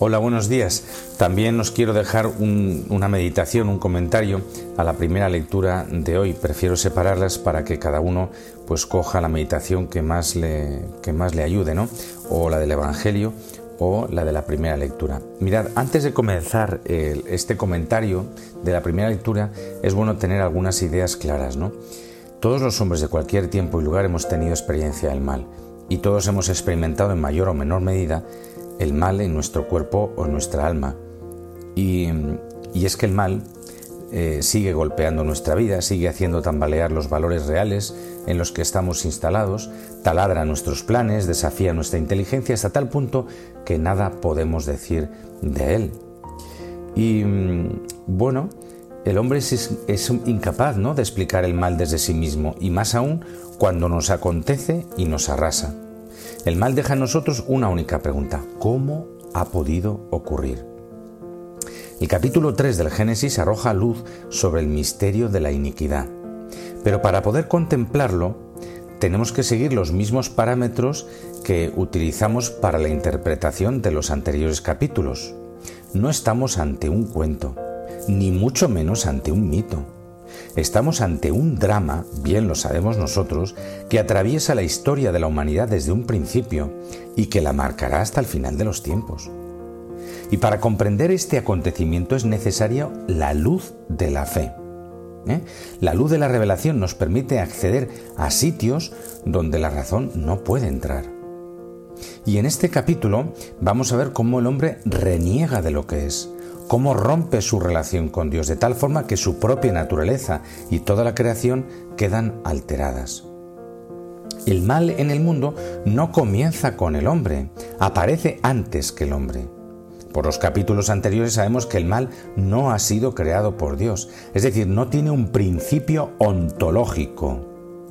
Hola, buenos días. También os quiero dejar una meditación, un comentario a la primera lectura de hoy. Prefiero separarlas para que cada uno pues coja la meditación que más le, que más le ayude, ¿no? O la del Evangelio o la de la primera lectura. Mirad, antes de comenzar este comentario de la primera lectura, es bueno tener algunas ideas claras, ¿no? Todos los hombres de cualquier tiempo y lugar hemos tenido experiencia del mal y todos hemos experimentado en mayor o menor medida el mal en nuestro cuerpo o en nuestra alma. Y, es que el mal eh, sigue golpeando nuestra vida, sigue haciendo tambalear los valores reales en los que estamos instalados, taladra nuestros planes, desafía nuestra inteligencia hasta tal punto que nada podemos decir de él. Y bueno, el hombre es, es, incapaz ¿no? de explicar el mal desde sí mismo, y más aún cuando nos acontece y nos arrasa. El mal deja en nosotros una única pregunta. ¿Cómo ha podido ocurrir? El capítulo 3 del Génesis arroja luz sobre el misterio de la iniquidad. Pero para poder contemplarlo, tenemos que seguir los mismos parámetros que utilizamos para la interpretación de los anteriores capítulos. No estamos ante un cuento, ni mucho menos ante un mito. Estamos ante un drama, bien lo sabemos nosotros, que atraviesa la historia de la humanidad desde un principio y que la marcará hasta el final de los tiempos. Y para comprender este acontecimiento es necesaria la luz de la fe. ¿eh? La luz de la revelación nos permite acceder a sitios donde la razón no puede entrar. Y en este capítulo vamos a ver cómo el hombre reniega de lo que es, cómo rompe su relación con Dios de tal forma que su propia naturaleza y toda la creación quedan alteradas. El mal en el mundo no comienza con el hombre, aparece antes que el hombre. Por los capítulos anteriores sabemos que el mal no ha sido creado por Dios, es decir, no tiene un principio ontológico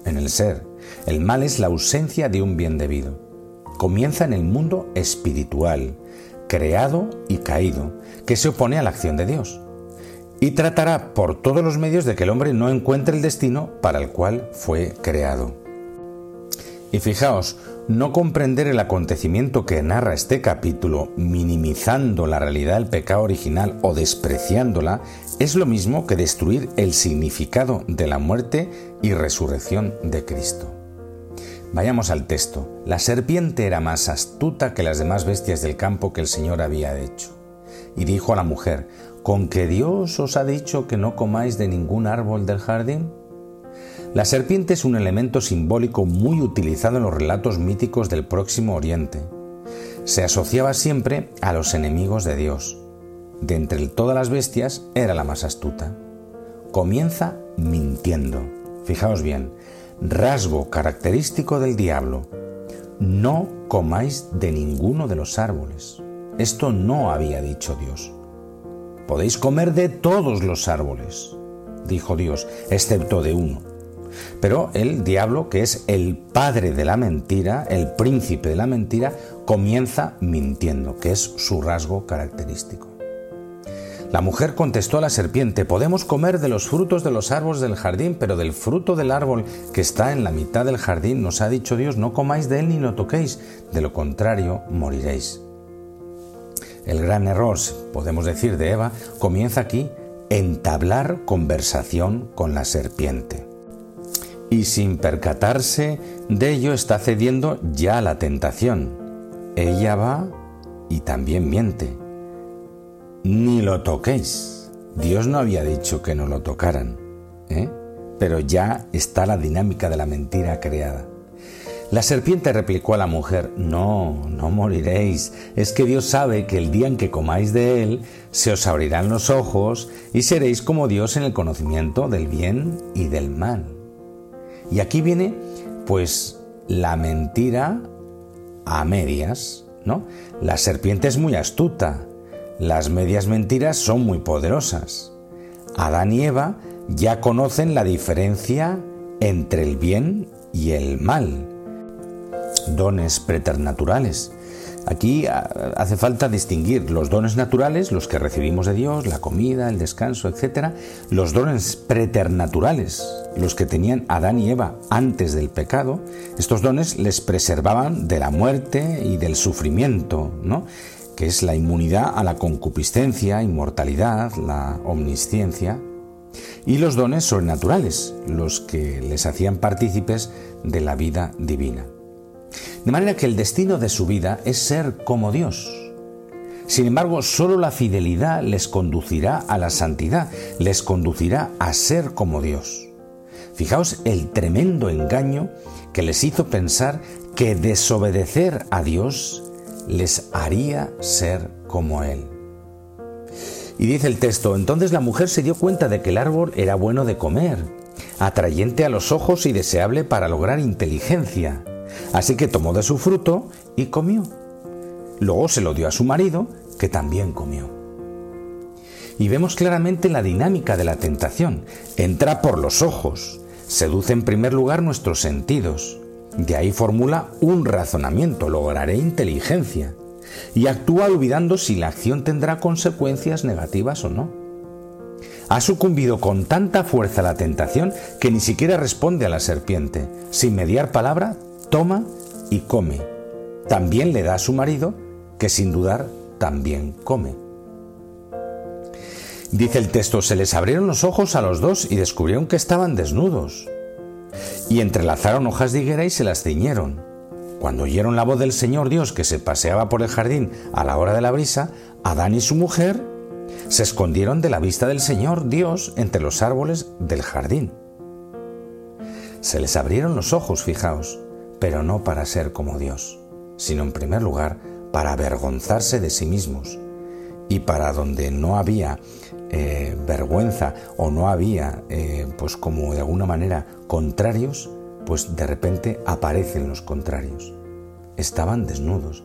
en el ser. El mal es la ausencia de un bien debido. Comienza en el mundo espiritual, creado y caído, que se opone a la acción de Dios. Y tratará por todos los medios de que el hombre no encuentre el destino para el cual fue creado. Y fijaos, no comprender el acontecimiento que narra este capítulo, minimizando la realidad del pecado original o despreciándola, es lo mismo que destruir el significado de la muerte y resurrección de Cristo. Vayamos al texto. La serpiente era más astuta que las demás bestias del campo que el Señor había hecho. Y dijo a la mujer, ¿con que Dios os ha dicho que no comáis de ningún árbol del jardín? La serpiente es un elemento simbólico muy utilizado en los relatos míticos del Próximo Oriente. Se asociaba siempre a los enemigos de Dios. De entre todas las bestias era la más astuta. Comienza mintiendo. Fijaos bien, rasgo característico del diablo. No comáis de ninguno de los árboles. Esto no había dicho Dios. Podéis comer de todos los árboles, dijo Dios, excepto de uno. Pero el diablo, que es el padre de la mentira, el príncipe de la mentira, comienza mintiendo, que es su rasgo característico. La mujer contestó a la serpiente, podemos comer de los frutos de los árboles del jardín, pero del fruto del árbol que está en la mitad del jardín nos ha dicho Dios, no comáis de él ni lo toquéis, de lo contrario moriréis. El gran error, podemos decir, de Eva comienza aquí, entablar conversación con la serpiente. Y sin percatarse de ello está cediendo ya a la tentación. Ella va y también miente ni lo toquéis. Dios no había dicho que no lo tocaran, ¿eh? pero ya está la dinámica de la mentira creada. La serpiente replicó a la mujer, no, no moriréis, es que Dios sabe que el día en que comáis de él, se os abrirán los ojos y seréis como Dios en el conocimiento del bien y del mal. Y aquí viene, pues, la mentira a medias, ¿no? La serpiente es muy astuta, las medias mentiras son muy poderosas. Adán y Eva ya conocen la diferencia entre el bien y el mal. Dones preternaturales. Aquí ah, hace falta distinguir los dones naturales, los que recibimos de Dios, la comida, el descanso, etc. Los dones preternaturales, los que tenían Adán y Eva antes del pecado. Estos dones les preservaban de la muerte y del sufrimiento, ¿no? Que es la inmunidad a la concupiscencia, inmortalidad, la omnisciencia, y los dones sobrenaturales, los que les hacían partícipes de la vida divina. De manera que el destino de su vida es ser como Dios. Sin embargo, solo la fidelidad les conducirá a la santidad, les conducirá a ser como Dios. Fijaos el tremendo engaño que les hizo pensar que desobedecer a Dios les haría ser como Él. Y dice el texto, entonces la mujer se dio cuenta de que el árbol era bueno de comer, atrayente a los ojos y deseable para lograr inteligencia. Así que tomó de su fruto y comió. Luego se lo dio a su marido, que también comió. Y vemos claramente la dinámica de la tentación. Entra por los ojos, seduce en primer lugar nuestros sentidos. De ahí formula un razonamiento, lograré inteligencia. Y actúa olvidando si la acción tendrá consecuencias negativas o no. Ha sucumbido con tanta fuerza la tentación que ni siquiera responde a la serpiente. Sin mediar palabra, toma y come. También le da a su marido, que sin dudar también come. Dice el texto, se les abrieron los ojos a los dos y descubrieron que estaban desnudos. Y entrelazaron hojas de higuera y se las ciñeron. Cuando oyeron la voz del Señor Dios que se paseaba por el jardín a la hora de la brisa, Adán y su mujer se escondieron de la vista del Señor Dios entre los árboles del jardín. Se les abrieron los ojos, fijaos, pero no para ser como Dios, sino en primer lugar para avergonzarse de sí mismos. Y para donde no había eh, vergüenza o no había, eh, pues como de alguna manera, contrarios, pues de repente aparecen los contrarios. Estaban desnudos,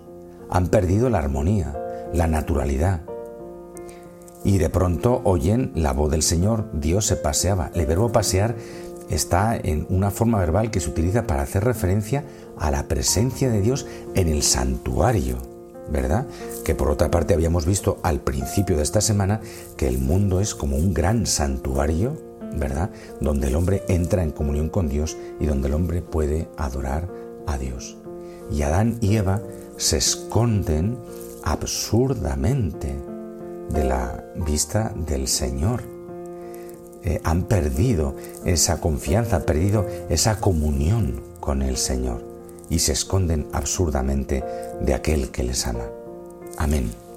han perdido la armonía, la naturalidad. Y de pronto oyen la voz del Señor, Dios se paseaba. El verbo pasear está en una forma verbal que se utiliza para hacer referencia a la presencia de Dios en el santuario, ¿verdad? Que por otra parte habíamos visto al principio de esta semana que el mundo es como un gran santuario, ¿verdad? Donde el hombre entra en comunión con Dios y donde el hombre puede adorar a Dios. Y Adán y Eva se esconden absurdamente de la vista del Señor eh, han perdido esa confianza, han perdido esa comunión con el Señor y se esconden absurdamente de aquel que les ama. Amén.